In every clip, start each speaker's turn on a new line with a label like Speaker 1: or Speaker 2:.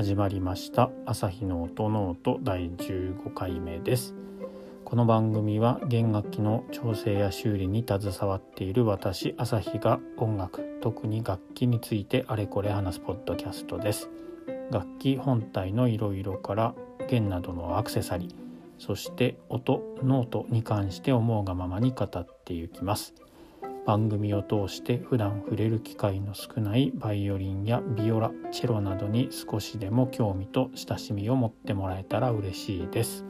Speaker 1: 始まりました。朝日の音ノート第15回目です。この番組は弦楽器の調整や修理に携わっている私朝日が音楽特に楽器についてあれこれ話すポッドキャストです。楽器本体のいろいろから弦などのアクセサリーそして音ノートに関して思うがままに語っていきます。番組を通して普段触れる機会の少ないバイオリンやビオラチェロなどに少しでも興味と親しみを持ってもらえたら嬉しいです。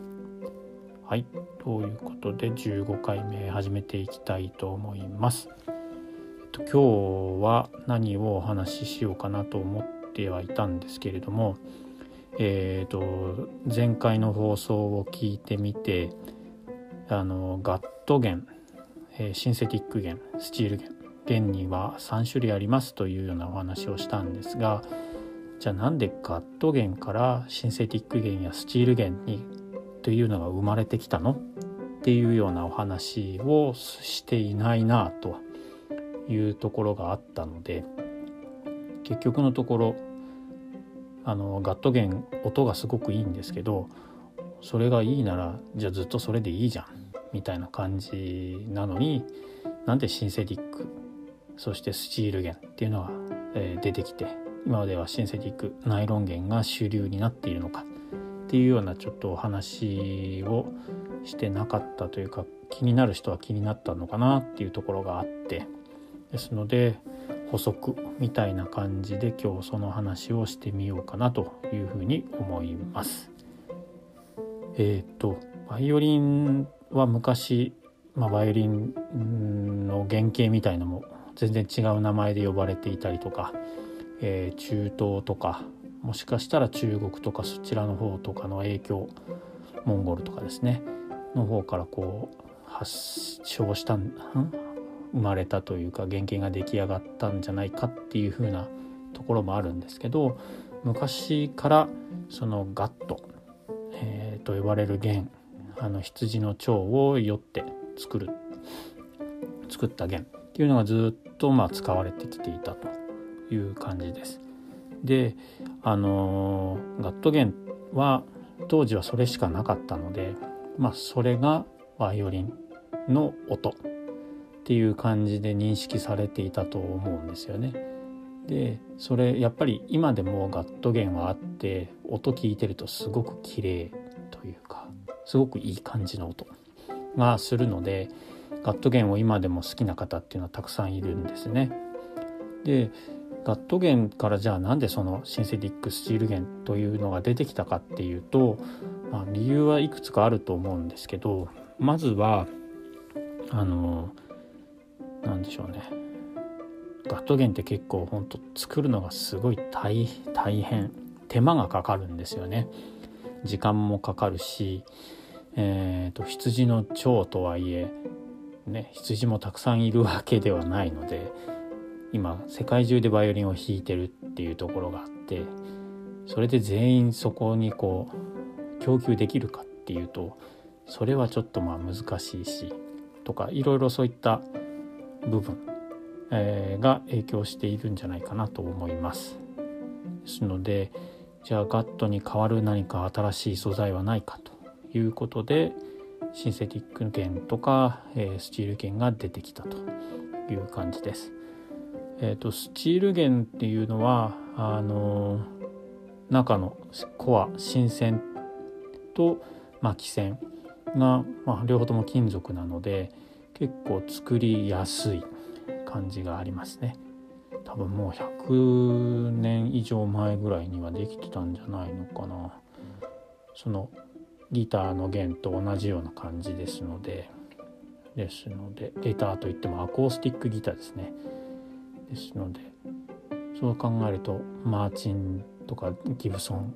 Speaker 1: はいということで15回目始めていきたいと思います。今日は何をお話ししようかなと思ってはいたんですけれども、えーと、前回の放送を聞いてみてあのガット弦えシンセティック弦スチール弦弦には3種類ありますというようなお話をしたんですがじゃあなんでガット弦からシンセティック弦やスチール弦にというのが生まれてきたのっていうようなお話をしていないなというところがあったので結局のところあのガット弦音がすごくいいんですけどそれがいいならじゃあずっとそれでいいじゃん。みたいな感じなのになんでシンセティックそしてスチール弦っていうのが、え、出てきて今まではシンセティックナイロン弦が主流になっているのかっていうようなちょっとお話をしてなかったというか気になる人は気になったのかなっていうところがあってですので補足みたいな感じで今日その話をしてみようかなというふうに思います。えっ、ー、とバイオリンは昔、まあ、バイオリンの原型みたいのも全然違う名前で呼ばれていたりとか、えー、中東とかもしかしたら中国とかそちらの方とかの影響モンゴルとかですねの方からこう発症したん生まれたというか原型が出来上がったんじゃないかっていう風なところもあるんですけど昔からそのガット、えー、と呼ばれる弦あの羊の腸をよって作る作った弦っていうのがずっとまあ使われてきていたという感じです。であのガット弦は当時はそれしかなかったのでまあそれがバイオリンの音っていう感じで認識されていたと思うんですよね。でそれやっぱり今でもガット弦はあって音聞いてるとすごく綺麗というかすごくいい感じの音がするのでガット弦を今でも好きな方っていうのはたくさんいるんですね。でガット弦からじゃあなんでそのシンセティックスチール弦というのが出てきたかっていうと、まあ、理由はいくつかあると思うんですけどまずはあの何でしょうねガット弦って結構ほんと作るのがすごい大変手間がかかるんですよね。時間もかかるしえーと、羊の腸とはいえ、ね、羊もたくさんいるわけではないので今世界中でバイオリンを弾いてるっていうところがあってそれで全員そこにこう供給できるかっていうとそれはちょっとまあ難しいしとかいろいろそういった部分、えー、が影響しているんじゃないかなと思います。ですのでじゃあガットに代わる何か新しい素材はないかということでシンセティック弦とか、えー、スチール弦が出てきたという感じです。えーと、スチール弦っていうのはあのー、中のコア新線と巻き線が、まあ、両方とも金属なので結構作りやすい感じがありますね。多分もう100年以上前ぐらいにはできてたんじゃないのかな。そのギターの弦と同じような感じですのでですのでギターといってもアコースティックギターですねですのでそう考えるとマーチンとかギブソン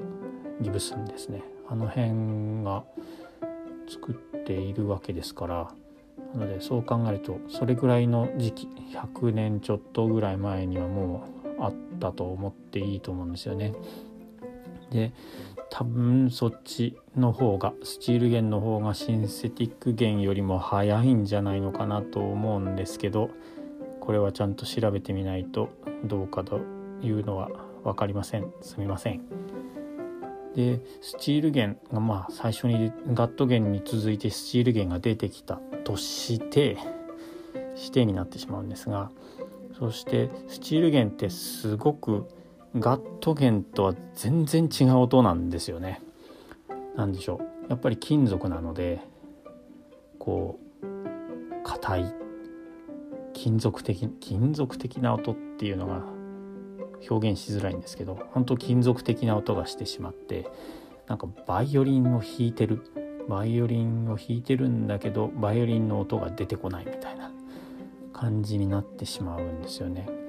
Speaker 1: ギブスンですねあの辺が作っているわけですからなのでそう考えるとそれぐらいの時期100年ちょっとぐらい前にはもうあったと思っていいと思うんですよね。で多分そっちの方がスチール弦の方がシンセティック弦よりも早いんじゃないのかなと思うんですけどこれはちゃんと調べてみないとどうかというのは分かりません。すみません。でスチール弦がまあ最初にガット弦に続いてスチール弦が出てきたとして指定になってしまうんですがそしてスチール弦ってすごくガット弦とは全然違う音なんですよね。何でしょうやっぱり金属なのでこう硬い金属的金属的な音っていうのが表現しづらいんですけど本当金属的な音がしてしまってなんかバイオリンを弾いてるバイオリンを弾いてるんだけどバイオリンの音が出てこないみたいな感じになってしまうんですよね。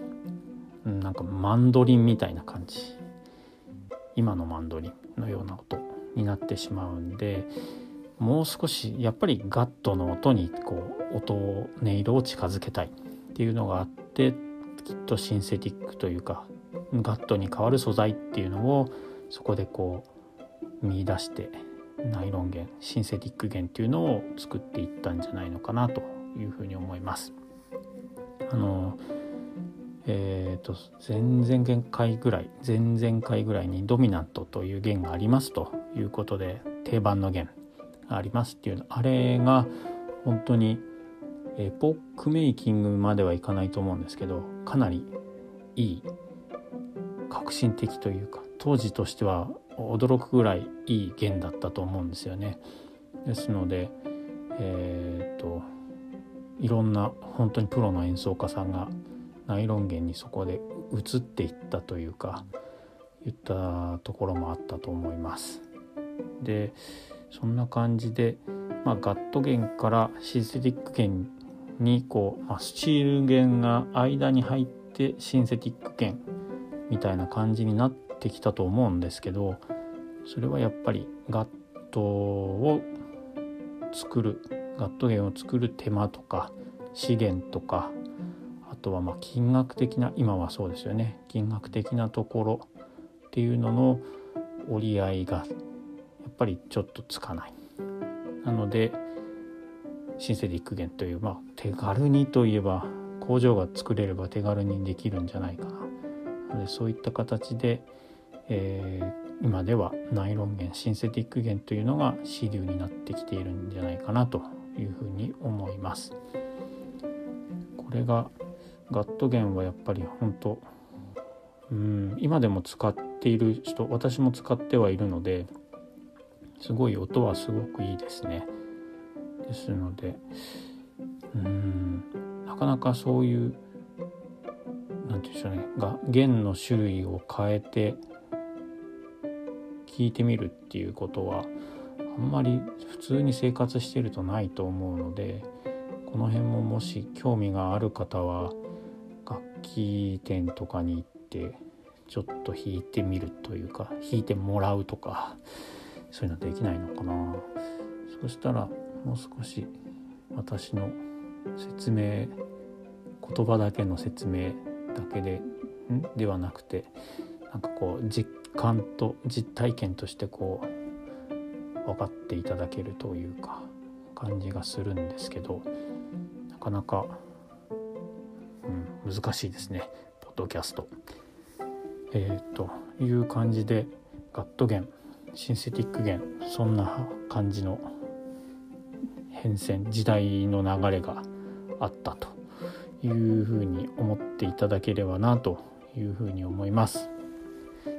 Speaker 1: なんかマンドリンみたいな感じ今のマンドリンのような音になってしまうんでもう少しやっぱりガットの音にこう音音色を近づけたいっていうのがあってきっとシンセティックというかガットに変わる素材っていうのをそこでこう見出してナイロン弦シンセティック弦っていうのを作っていったんじゃないのかなというふうに思います。あのえーと、前々回ぐらい前々回ぐらいにドミナントという弦がありますということで定番の弦がありますっていうのあれが本当にエポックメイキングまではいかないと思うんですけどかなりいい革新的というか当時としては驚くぐらいいい弦だったと思うんですよね。ですのでえっ、ー、といろんな本当にプロの演奏家さんがナイロン弦にそこで移っていったというか言ったところもあったと思います。でそんな感じで、まあ、ガット弦からシンセティック弦にこう、まあ、スチール弦が間に入ってシンセティック弦みたいな感じになってきたと思うんですけどそれはやっぱりガットを作るガット弦を作る手間とか資源とかとはま金額的な今はそうですよね金額的なところっていうのの折り合いがやっぱりちょっとつかない。なのでシンセティック弦という、まあ、手軽にといえば工場が作れれば手軽にできるんじゃないかなでそういった形で、えー、今ではナイロン弦シンセティック弦というのが主流になってきているんじゃないかなというふうに思います。これがガット弦はやっぱり本当うん今でも使っている人私も使ってはいるのですごい音はすごくいいですね。ですのでうんなかなかそういう何て言うんでしょうねが弦の種類を変えて聞いてみるっていうことはあんまり普通に生活してるとないと思うのでこの辺ももし興味がある方は楽器店とかに行ってちょっと弾いてみるというか弾いてもらうとかそういうのできないのかな。そしたらもう少し私の説明言葉だけの説明だけでではなくてなんかこう実感と実体験としてこう分かっていただけるというか感じがするんですけどなかなか、うん、難しいですねポッドキャスト。えー、という感じでガット弦シンセティック弦そんな感じの変遷時代の流れがあったというふうに思っていただければなというふうに思います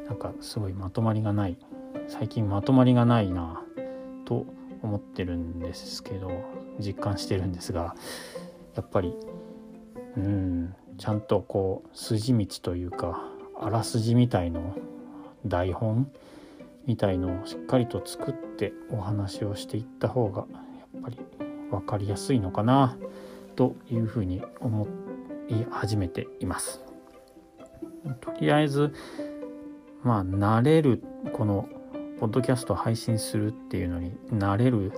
Speaker 1: なんかすごいまとまりがない最近まとまりがないなと思ってるんですけど実感してるんですがやっぱりうんちゃんとこう筋道というかあらすじみたいの台本みたいのをしっかりと作ってお話をしていった方がやっぱり分かりやすいのかなというふうに思い始めています。とりあえずまあ慣れるこのポッドキャスト配信するっていうのに慣れる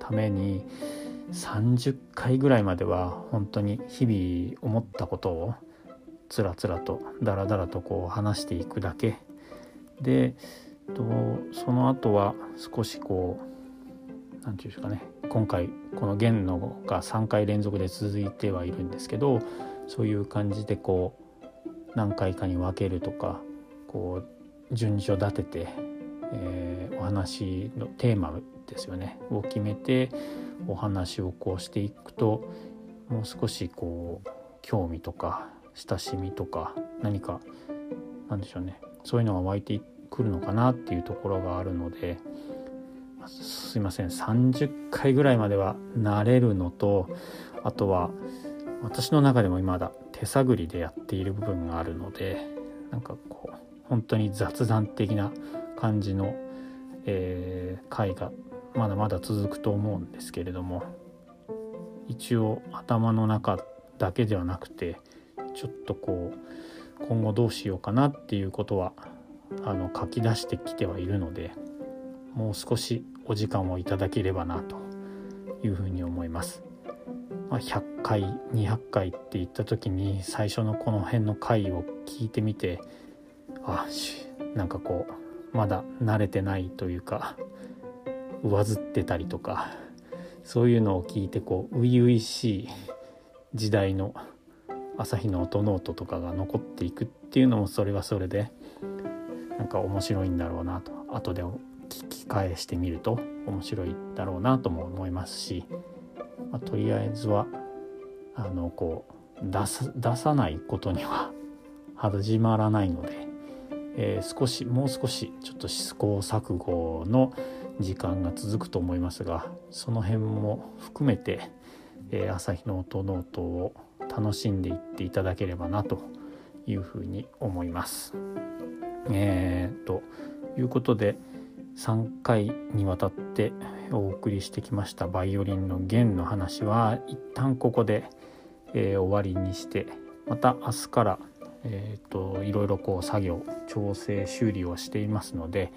Speaker 1: ために30回ぐらいまでは本当に日々思ったことをつらつらとダラダラとこう話していくだけ。でとその後は少しこう何て言うんですかね。今回この弦のが3回連続で続いてはいるんですけどそういう感じでこう何回かに分けるとかこう順序立ててえー、お話のテーマですよね。を決めてお話をこうしていくともう少しこう興味とか親しみとか何かなんでしょうね。そういうのが湧いてくるのかなっていうところがあるのですいません。30回ぐらいまでは慣れるのとあとは私の中でも今だ手探りでやっている部分があるのでなんかこう本当に雑談的な感じの、えー、回がまだまだ続くと思うんですけれども一応頭の中だけではなくてちょっとこう今後どうしようかなっていうことはあの書き出してきてはいるのでもう少しお時間をいただければなというふうに思います。まあ、100回200回って言った時に最初のこの辺の回を聞いてみてあなんかこうまだ慣れてないというか上ずってたりとかそういうのを聞いてこう初々しい時代の朝日の音ノートとかが残っていくっていうのもそれはそれでなんか面白いんだろうなと後で聞き返してみると面白いだろうなとも思いますし、まあ、とりあえずはあのこう出さ出さないことには始まらないので、えー、少しもう少しちょっと試行錯誤の時間が続くと思いますがその辺も含めて、えー、朝日の音ノートを楽しんでいっていただければなというふうに思います。えー、ということで3回にわたってお送りしてきましたバイオリンの弦の話は一旦ここで、えー、終わりにしてまた明日から、えーと、いろいろこう作業調整修理をしていますので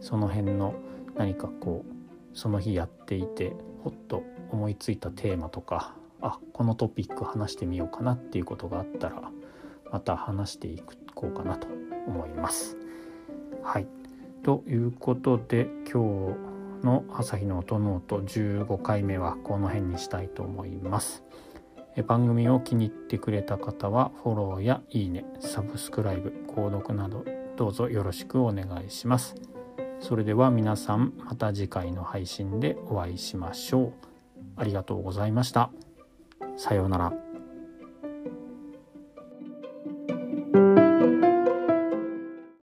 Speaker 1: その辺の何かこうその日やっていてほっと思いついたテーマとかあこのトピック話してみようかなっていうことがあったらまた話していこうかなと思います。はいということで今日の「朝日の音ノート」15回目はこの辺にしたいと思います。番組を気に入ってくれた方はフォローやいいねサブスクライブ購読などどうぞよろしくお願いします。それでは皆さんまた次回の配信でお会いしましょう。ありがとうございました。さようなら。